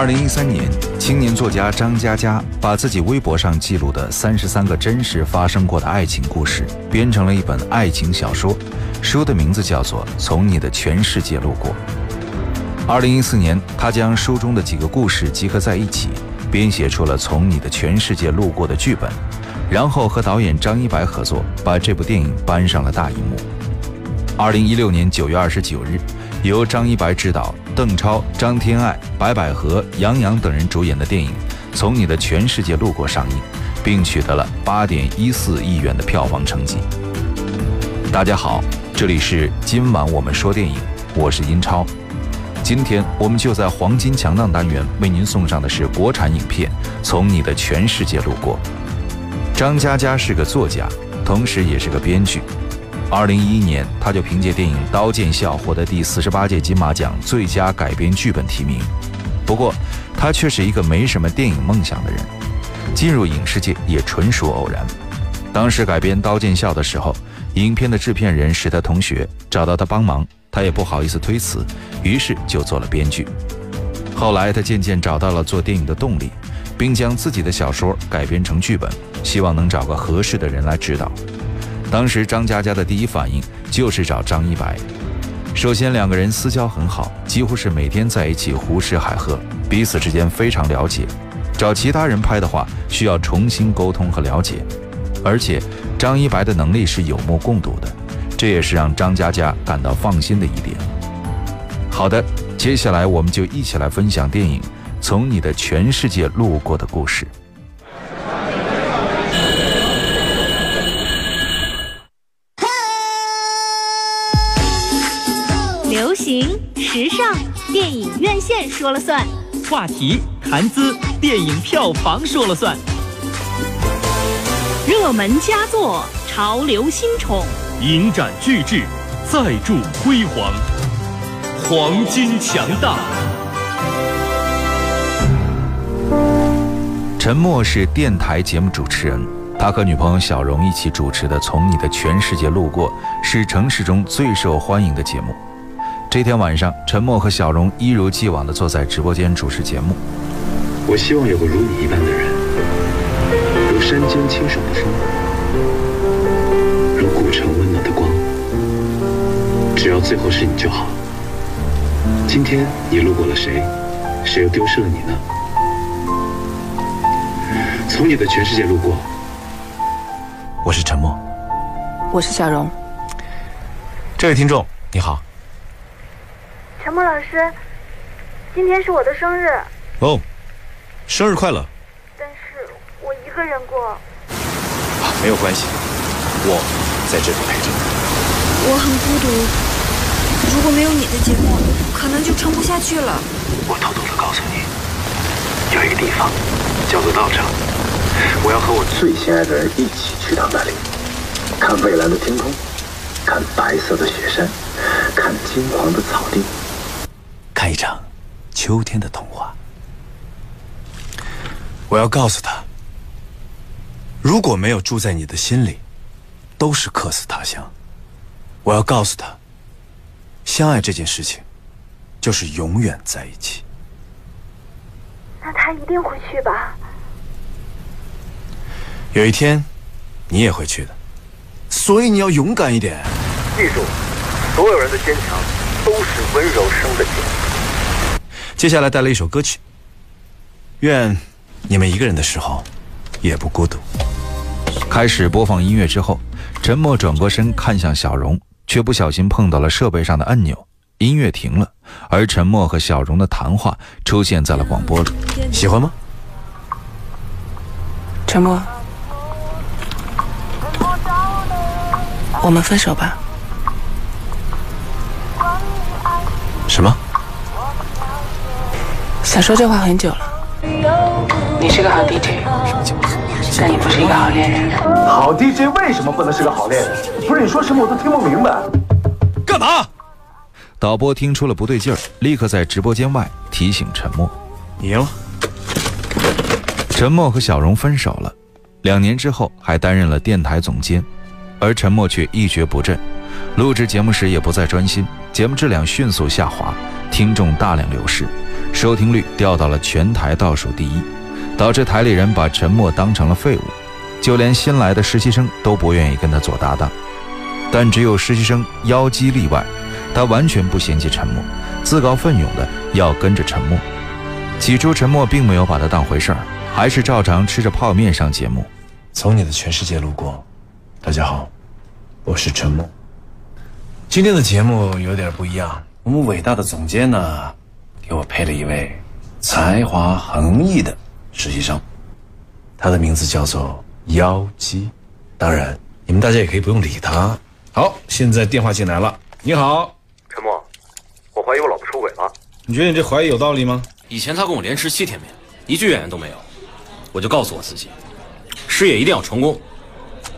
二零一三年，青年作家张嘉佳把自己微博上记录的三十三个真实发生过的爱情故事，编成了一本爱情小说，书的名字叫做《从你的全世界路过》。二零一四年，他将书中的几个故事集合在一起，编写出了《从你的全世界路过》的剧本，然后和导演张一白合作，把这部电影搬上了大荧幕。二零一六年九月二十九日。由张一白执导，邓超、张天爱、白百合、杨洋等人主演的电影《从你的全世界路过》上映，并取得了八点一四亿元的票房成绩。大家好，这里是今晚我们说电影，我是英超。今天我们就在黄金强档单元为您送上的是国产影片《从你的全世界路过》。张嘉佳是个作家，同时也是个编剧。二零一一年，他就凭借电影《刀剑笑》获得第四十八届金马奖最佳改编剧本提名。不过，他却是一个没什么电影梦想的人，进入影视界也纯属偶然。当时改编《刀剑笑》的时候，影片的制片人是他同学，找到他帮忙，他也不好意思推辞，于是就做了编剧。后来，他渐渐找到了做电影的动力，并将自己的小说改编成剧本，希望能找个合适的人来指导。当时张嘉佳的第一反应就是找张一白。首先，两个人私交很好，几乎是每天在一起胡吃海喝，彼此之间非常了解。找其他人拍的话，需要重新沟通和了解。而且，张一白的能力是有目共睹的，这也是让张嘉佳感到放心的一点。好的，接下来我们就一起来分享电影《从你的全世界路过》的故事。电影院线说了算，话题谈资电影票房说了算，热门佳作潮流新宠，影展巨制再铸辉煌，黄金强大。陈默是电台节目主持人，他和女朋友小荣一起主持的《从你的全世界路过》是城市中最受欢迎的节目。这天晚上，陈默和小荣一如既往地坐在直播间主持节目。我希望有个如你一般的人，如山间清爽的风，如古城温暖的光。只要最后是你就好。今天你路过了谁？谁又丢失了你呢？从你的全世界路过。我是陈默，我是小荣。这位听众，你好。陈默老师，今天是我的生日哦，生日快乐！但是我一个人过，啊，没有关系，我在这里陪着你。我很孤独，如果没有你的节目，可能就撑不下去了。我偷偷的告诉你，有一个地方叫做道场，我要和我最心爱的人一起去到那里，看蔚蓝的天空，看白色的雪山，看金黄的草地。看一场秋天的童话。我要告诉他，如果没有住在你的心里，都是客死他乡。我要告诉他，相爱这件事情，就是永远在一起。那他一定会去吧？有一天，你也会去的。所以你要勇敢一点。记住，所有人的坚强都是温柔生的茧。接下来带来一首歌曲，愿你们一个人的时候也不孤独。开始播放音乐之后，陈默转过身看向小荣，却不小心碰到了设备上的按钮，音乐停了，而陈默和小荣的谈话出现在了广播里。喜欢吗？陈默，我们分手吧。什么？想说这话很久了。你是个好 DJ，但你不是一个好恋人。好 DJ 为什么不能是个好恋人？不是你说什么我都听不明白。干嘛？导播听出了不对劲儿，立刻在直播间外提醒陈默：“你赢了。”陈默和小荣分手了，两年之后还担任了电台总监，而陈默却一蹶不振，录制节目时也不再专心，节目质量迅速下滑，听众大量流失。收听率掉到了全台倒数第一，导致台里人把陈默当成了废物，就连新来的实习生都不愿意跟他做搭档。但只有实习生妖姬例外，他完全不嫌弃陈默，自告奋勇的要跟着陈默。起初陈默并没有把他当回事儿，还是照常吃着泡面上节目。从你的全世界路过，大家好，我是陈默。今天的节目有点不一样，我们伟大的总监呢，给我配了一位才华横溢的实习生，他的名字叫做妖姬。当然，你们大家也可以不用理他。好，现在电话进来了。你好，陈默，我怀疑我老婆出轨了。你觉得你这怀疑有道理吗？以前他跟我连吃七天面，一句怨言都没有，我就告诉我自己，事业一定要成功，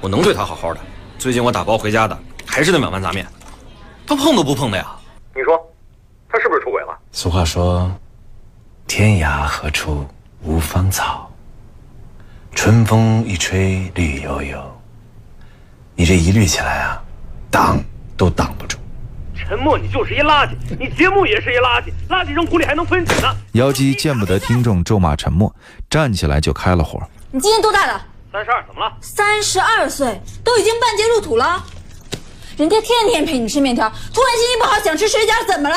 我能对他好好的。最近我打包回家的还是那碗豌杂面，他碰都不碰的呀。你说，他是不是出轨了？俗话说，天涯何处无芳草，春风一吹绿油油。你这一绿起来啊，挡都挡不住。沉默，你就是一垃圾，你节目也是一垃圾，垃圾扔湖里还能分解呢。妖姬见不得听众咒骂沉默，站起来就开了火。你今年多大了？三十二，怎么了？三十二岁，都已经半截入土了。人家天天陪你吃面条，突然心情不好想吃水饺，怎么了？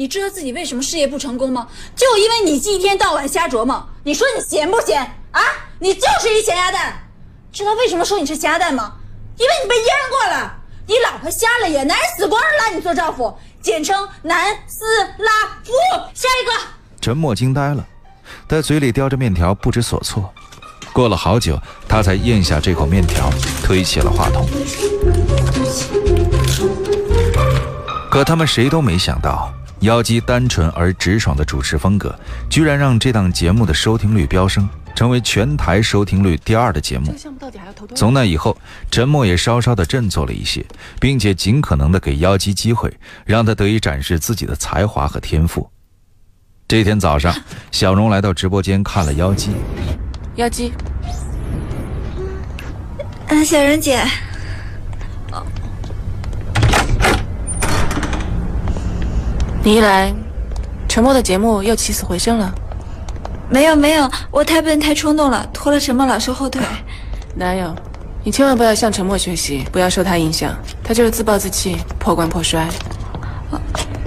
你知道自己为什么事业不成功吗？就因为你一天到晚瞎琢磨。你说你闲不闲啊？你就是一咸鸭蛋。知道为什么说你是咸鸭蛋吗？因为你被阉过了。你老婆瞎了眼，男人死光了拉你做丈夫，简称男斯拉夫。下一个。陈默惊呆了，在嘴里叼着面条，不知所措。过了好久，他才咽下这口面条，推起了话筒。可他们谁都没想到，妖姬单纯而直爽的主持风格，居然让这档节目的收听率飙升，成为全台收听率第二的节目。从那以后，陈默也稍稍的振作了一些，并且尽可能的给妖姬机会，让他得以展示自己的才华和天赋。这天早上，小荣来到直播间看了妖姬。妖姬，嗯，小荣姐，你一来，陈默的节目又起死回生了。没有没有，我太笨太冲动了，拖了陈默老师后腿。哪有？你千万不要向陈默学习，不要受他影响，他就是自暴自弃、破罐破摔。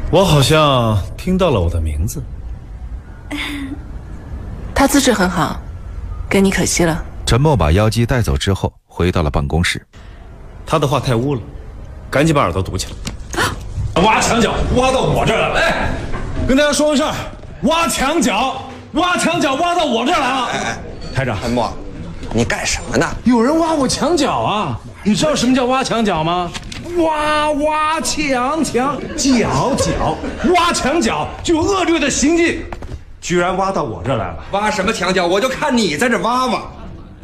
我好像听到了我的名字。他资质很好，跟你可惜了。陈默把妖姬带走之后，回到了办公室。他的话太污了，赶紧把耳朵堵起来。挖墙脚，挖到我这儿来了！哎，跟大家说个事儿，挖墙脚，挖墙脚，挖到我这儿来了。哎哎，台长，韩默，你干什么呢？有人挖我墙角啊！你知道什么叫挖墙脚吗？挖挖墙墙角角，挖墙角就有恶劣的行径，居然挖到我这儿来了。挖什么墙角？我就看你在这挖挖。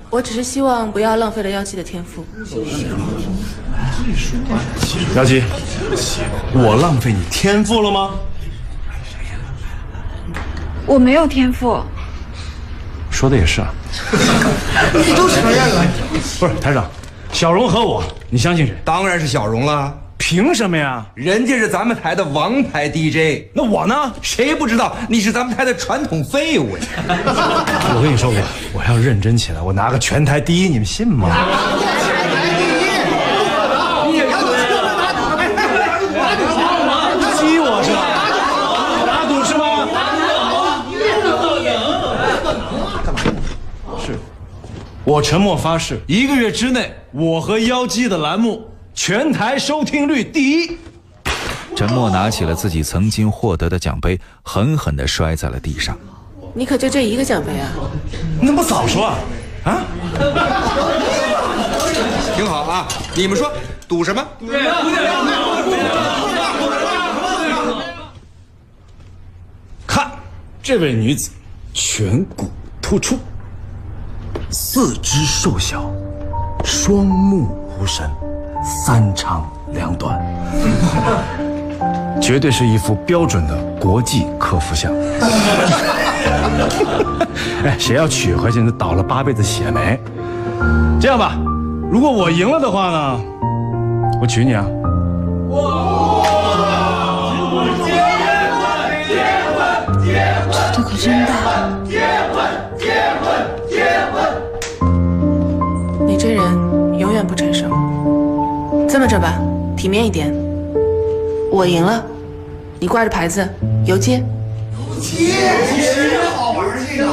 我只是希望不要浪费了妖姬的天赋。妖姬，我浪费你天赋了吗？我没有天赋。说的也是啊。你都承认了。不是台长，小荣和我，你相信谁？当然是小荣了。凭什么呀？人家是咱们台的王牌 DJ。那我呢？谁不知道你是咱们台的传统废物呀？我跟你说过，我要认真起来，我拿个全台第一，你们信吗？激我是吧？打赌是吗？是，我沉默发誓，一个月之内，我和妖姬的栏目全台收听率第一。陈默拿起了自己曾经获得的奖杯，狠狠地摔在了地上。你可就这一个奖杯啊？你怎么不早说啊？啊？挺好啊！你们说赌什么？看，这位女子颧骨突出，四肢瘦小，双目无神，三长两短，绝对是一副标准的国际客服相。哎，谁要娶回去，那倒了八辈子血霉。这样吧，如果我赢了的话呢，我娶你啊。可真大。结婚，结婚，结婚。你这人永远不成熟。这么着吧，体面一点。我赢了，你挂着牌子游街。游街，游街。好玩这个。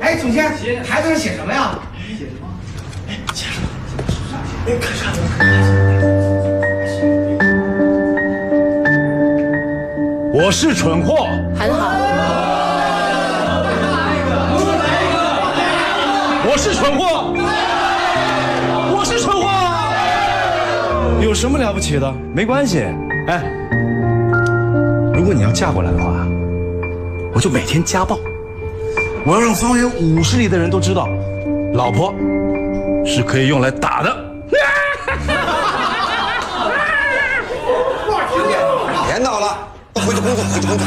哎，总监，牌子上写什么呀？写什么？哎，写什么？哎，看啥？我是蠢货，很好。有什么了不起的？没关系。哎，如果你要嫁过来的话，我就每天家暴，我要让方圆五十里的人都知道，老婆是可以用来打的。别闹了。回去工作，回去工作。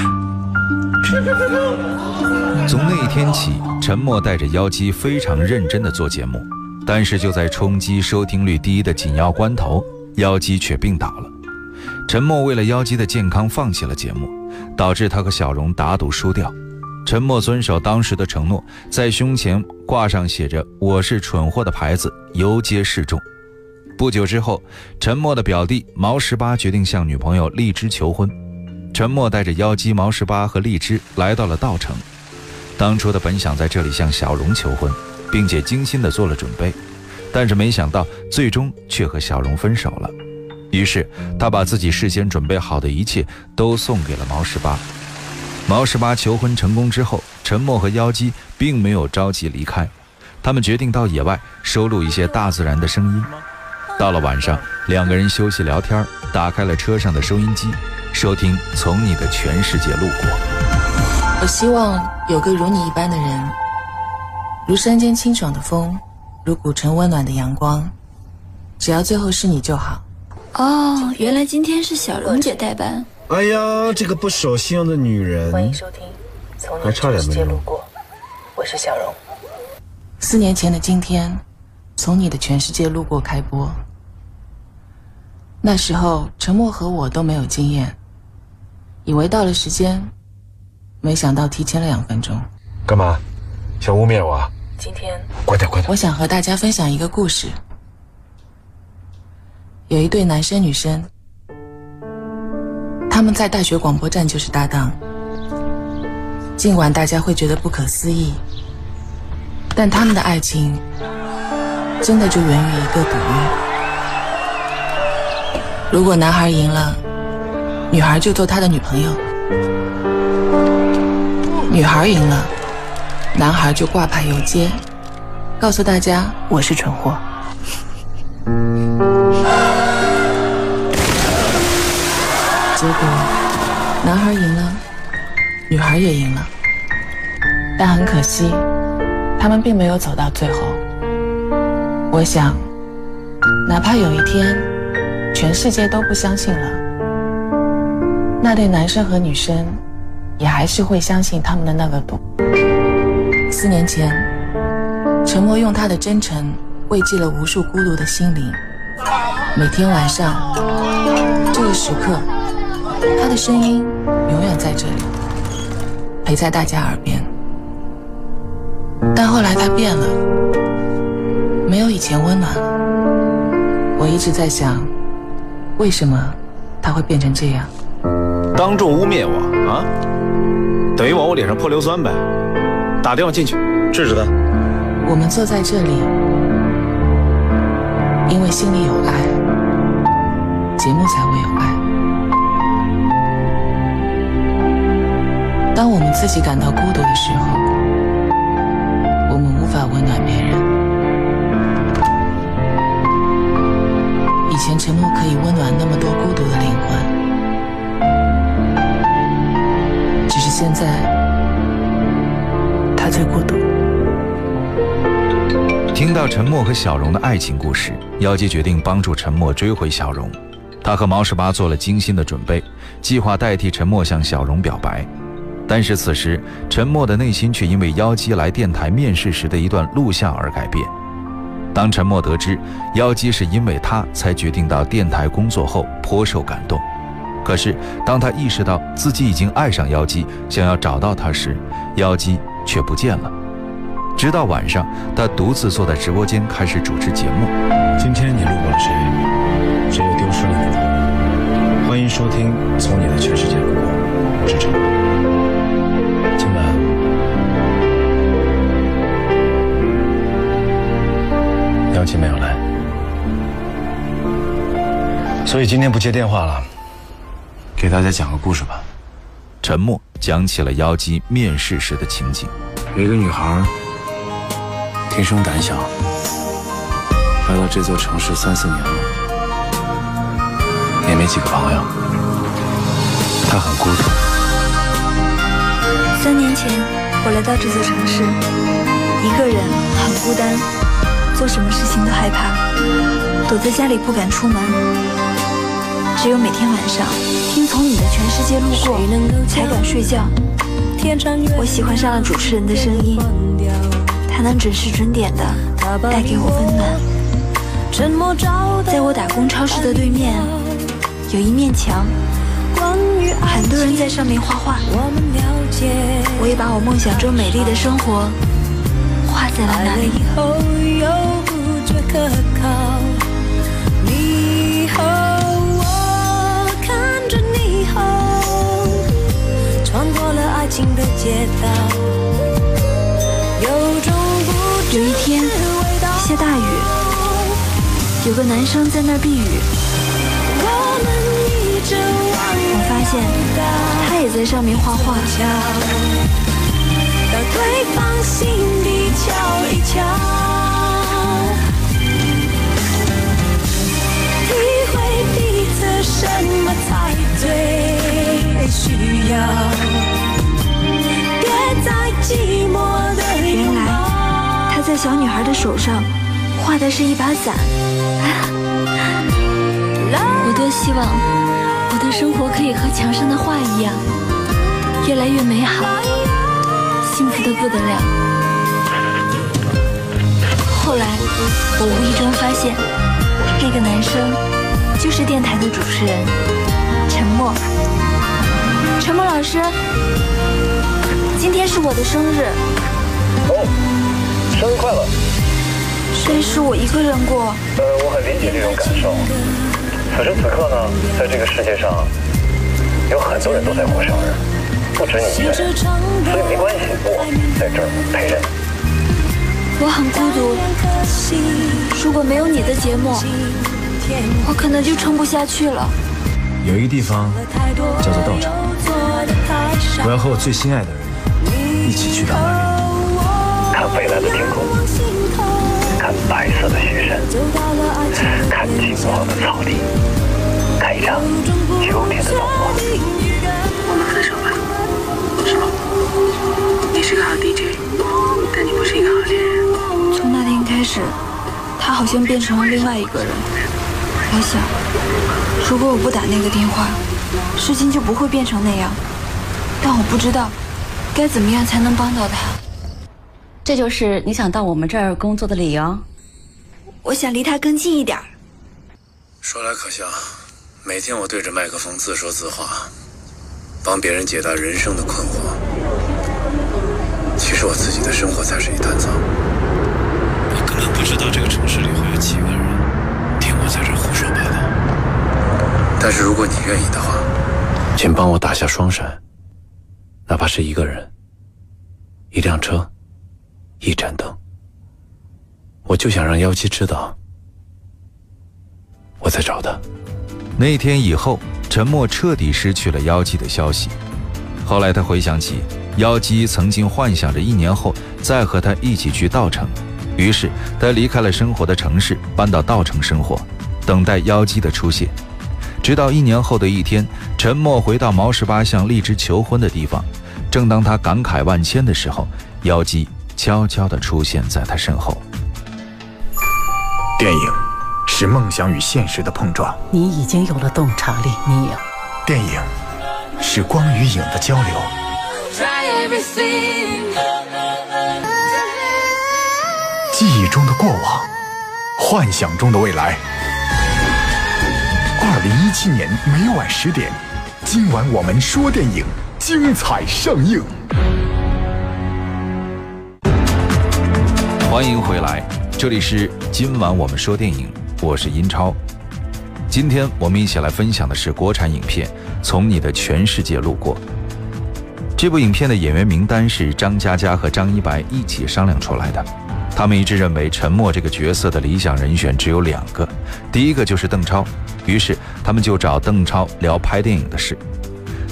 从那一天起，陈默带着妖姬非常认真的做节目，但是就在冲击收听率第一的紧要关头，妖姬却病倒了。陈默为了妖姬的健康放弃了节目，导致他和小荣打赌输掉。陈默遵守当时的承诺，在胸前挂上写着“我是蠢货”的牌子，游街示众。不久之后，陈默的表弟毛十八决定向女朋友荔枝求婚。陈默带着妖姬毛十八和荔枝来到了稻城。当初他本想在这里向小荣求婚，并且精心地做了准备，但是没想到最终却和小荣分手了。于是他把自己事先准备好的一切都送给了毛十八。毛十八求婚成功之后，陈默和妖姬并没有着急离开，他们决定到野外收录一些大自然的声音。到了晚上，两个人休息聊天，打开了车上的收音机。收听《从你的全世界路过》。我希望有个如你一般的人，如山间清爽的风，如古城温暖的阳光。只要最后是你就好。哦，原来今天是小荣姐代班。哎呀，这个不守信用的女人！欢迎收听《从你的全世界路过》，我是小荣。四年前的今天，《从你的全世界路过》开播。那时候，陈默和我都没有经验。以为到了时间，没想到提前了两分钟。干嘛？想污蔑我？今天，快点快点！我想和大家分享一个故事。有一对男生女生，他们在大学广播站就是搭档。尽管大家会觉得不可思议，但他们的爱情真的就源于一个赌约。如果男孩赢了。女孩就做他的女朋友，女孩赢了，男孩就挂牌游街，告诉大家我是蠢货。结果，男孩赢了，女孩也赢了，但很可惜，他们并没有走到最后。我想，哪怕有一天，全世界都不相信了。那对男生和女生，也还是会相信他们的那个赌。四年前，陈默用他的真诚慰藉了无数孤独的心灵。每天晚上，这个时刻，他的声音永远在这里，陪在大家耳边。但后来他变了，没有以前温暖了。我一直在想，为什么他会变成这样？当众污蔑我啊，等于往我脸上泼硫酸呗！打电话进去，制止他。我们坐在这里，因为心里有爱，节目才会有爱。当我们自己感到孤独的时候，我们无法温暖别人。以前沉默可以温暖那么多孤独的灵魂。只是现在，最孤独。听到陈默和小荣的爱情故事，妖姬决定帮助陈默追回小荣。他和毛十八做了精心的准备，计划代替陈默向小荣表白。但是此时，陈默的内心却因为妖姬来电台面试时的一段录像而改变。当陈默得知妖姬是因为他才决定到电台工作后，颇受感动。可是当他意识到自己已经爱上妖姬，想要找到她时，妖姬却不见了。直到晚上，他独自坐在直播间开始主持节目。今天你路过了谁？谁又丢失了你？欢迎收听《从你的全世界路过》，我是陈。今晚妖姬没有来，所以今天不接电话了。给大家讲个故事吧。沉默讲起了妖姬面试时的情景。有一个女孩。天生胆小，来到这座城市三四年了，也没几个朋友。她很孤独。三年前，我来到这座城市，一个人，很孤单，做什么事情都害怕，躲在家里不敢出门，只有每天晚上听从你的全世界路过才敢睡觉。我喜欢上了主持人的声音。他能准时准点的带给我温暖。在我打工超市的对面，有一面墙，很多人在上面画画。我也把我梦想中美丽的生活画在了那里。大雨，有个男生在那儿避雨。我发现他也在上面画画。到对方心底瞧一瞧，体会彼此什么才最需要。别再寂寞的拥抱。在小女孩的手上画的是一把伞。我多希望我的生活可以和墙上的画一样，越来越美好，幸福的不得了。后来我无意中发现，那个男生就是电台的主持人陈默。陈默老师，今天是我的生日。哦。生日快乐！生日是我一个人过。呃，我很理解这种感受。此时此刻呢，在这个世界上，有很多人都在过生日，不止你一个人。所以没关系，我在这儿陪着你。我很孤独。如果没有你的节目，我可能就撑不下去了。有一个地方叫做道场，我要和我最心爱的人一起去到那里。看蔚蓝的天空，看白色的雪山，看金黄的草地，看一场秋天的灯光。我们分手吧，是吗？你是个好 DJ，但你不是一个好恋人。从那天开始，他好像变成了另外一个人。我想，如果我不打那个电话，事情就不会变成那样。但我不知道该怎么样才能帮到他。这就是你想到我们这儿工作的理由。我想离他更近一点。说来可笑，每天我对着麦克风自说自话，帮别人解答人生的困惑。其实我自己的生活才是一团糟。我根本不知道这个城市里会有几个人听我在这胡说八道。但是如果你愿意的话，请帮我打下双闪，哪怕是一个人，一辆车。一盏灯，我就想让妖姬知道我在找她。那天以后，沉默彻底失去了妖姬的消息。后来他回想起，妖姬曾经幻想着一年后再和他一起去稻城，于是他离开了生活的城市，搬到稻城生活，等待妖姬的出现。直到一年后的一天，沉默回到毛十八向荔枝求婚的地方，正当他感慨万千的时候，妖姬。悄悄地出现在他身后。电影是梦想与现实的碰撞。你已经有了洞察力，你有。电影是光与影的交流。记忆中的过往，幻想中的未来。二零一七年每晚十点，今晚我们说电影，精彩上映。欢迎回来，这里是今晚我们说电影，我是英超。今天我们一起来分享的是国产影片《从你的全世界路过》。这部影片的演员名单是张嘉佳和张一白一起商量出来的。他们一致认为陈默这个角色的理想人选只有两个，第一个就是邓超。于是他们就找邓超聊拍电影的事。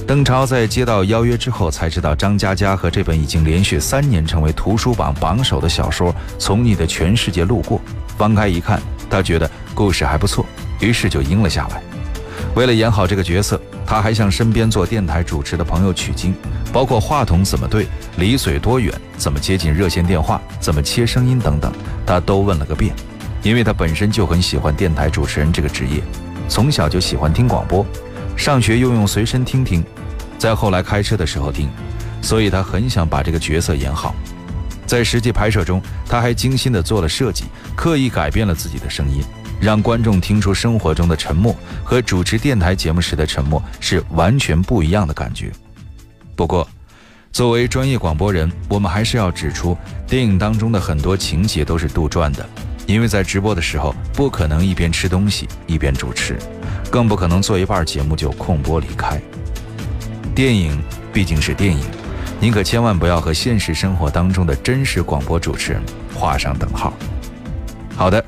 邓超在接到邀约之后，才知道张嘉佳和这本已经连续三年成为图书榜榜首的小说《从你的全世界路过》。翻开一看，他觉得故事还不错。于是就应了下来。为了演好这个角色，他还向身边做电台主持的朋友取经，包括话筒怎么对、离嘴多远、怎么接近热线电话、怎么切声音等等，他都问了个遍。因为他本身就很喜欢电台主持人这个职业，从小就喜欢听广播，上学又用随身听听，在后来开车的时候听，所以他很想把这个角色演好。在实际拍摄中，他还精心地做了设计，刻意改变了自己的声音。让观众听出生活中的沉默和主持电台节目时的沉默是完全不一样的感觉。不过，作为专业广播人，我们还是要指出，电影当中的很多情节都是杜撰的，因为在直播的时候不可能一边吃东西一边主持，更不可能做一半节目就空播离开。电影毕竟是电影，您可千万不要和现实生活当中的真实广播主持人画上等号。好的。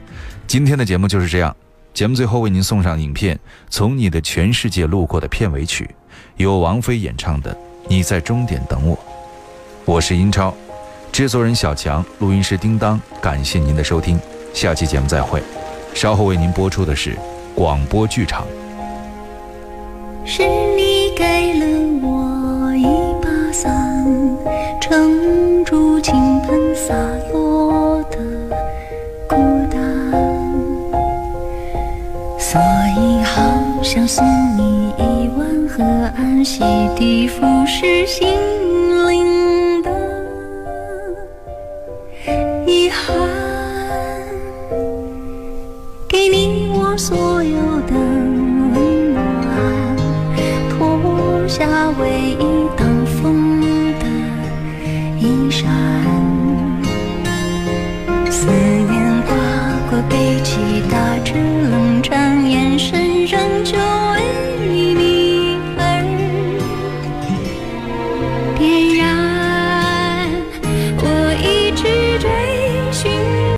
今天的节目就是这样。节目最后为您送上影片《从你的全世界路过》的片尾曲，由王菲演唱的《你在终点等我》。我是英超，制作人小强，录音师叮当。感谢您的收听，下期节目再会。稍后为您播出的是广播剧场。是你给了我一把伞，撑住倾盆洒落的孤单。所以，好想送你一碗河岸洗涤腐蚀心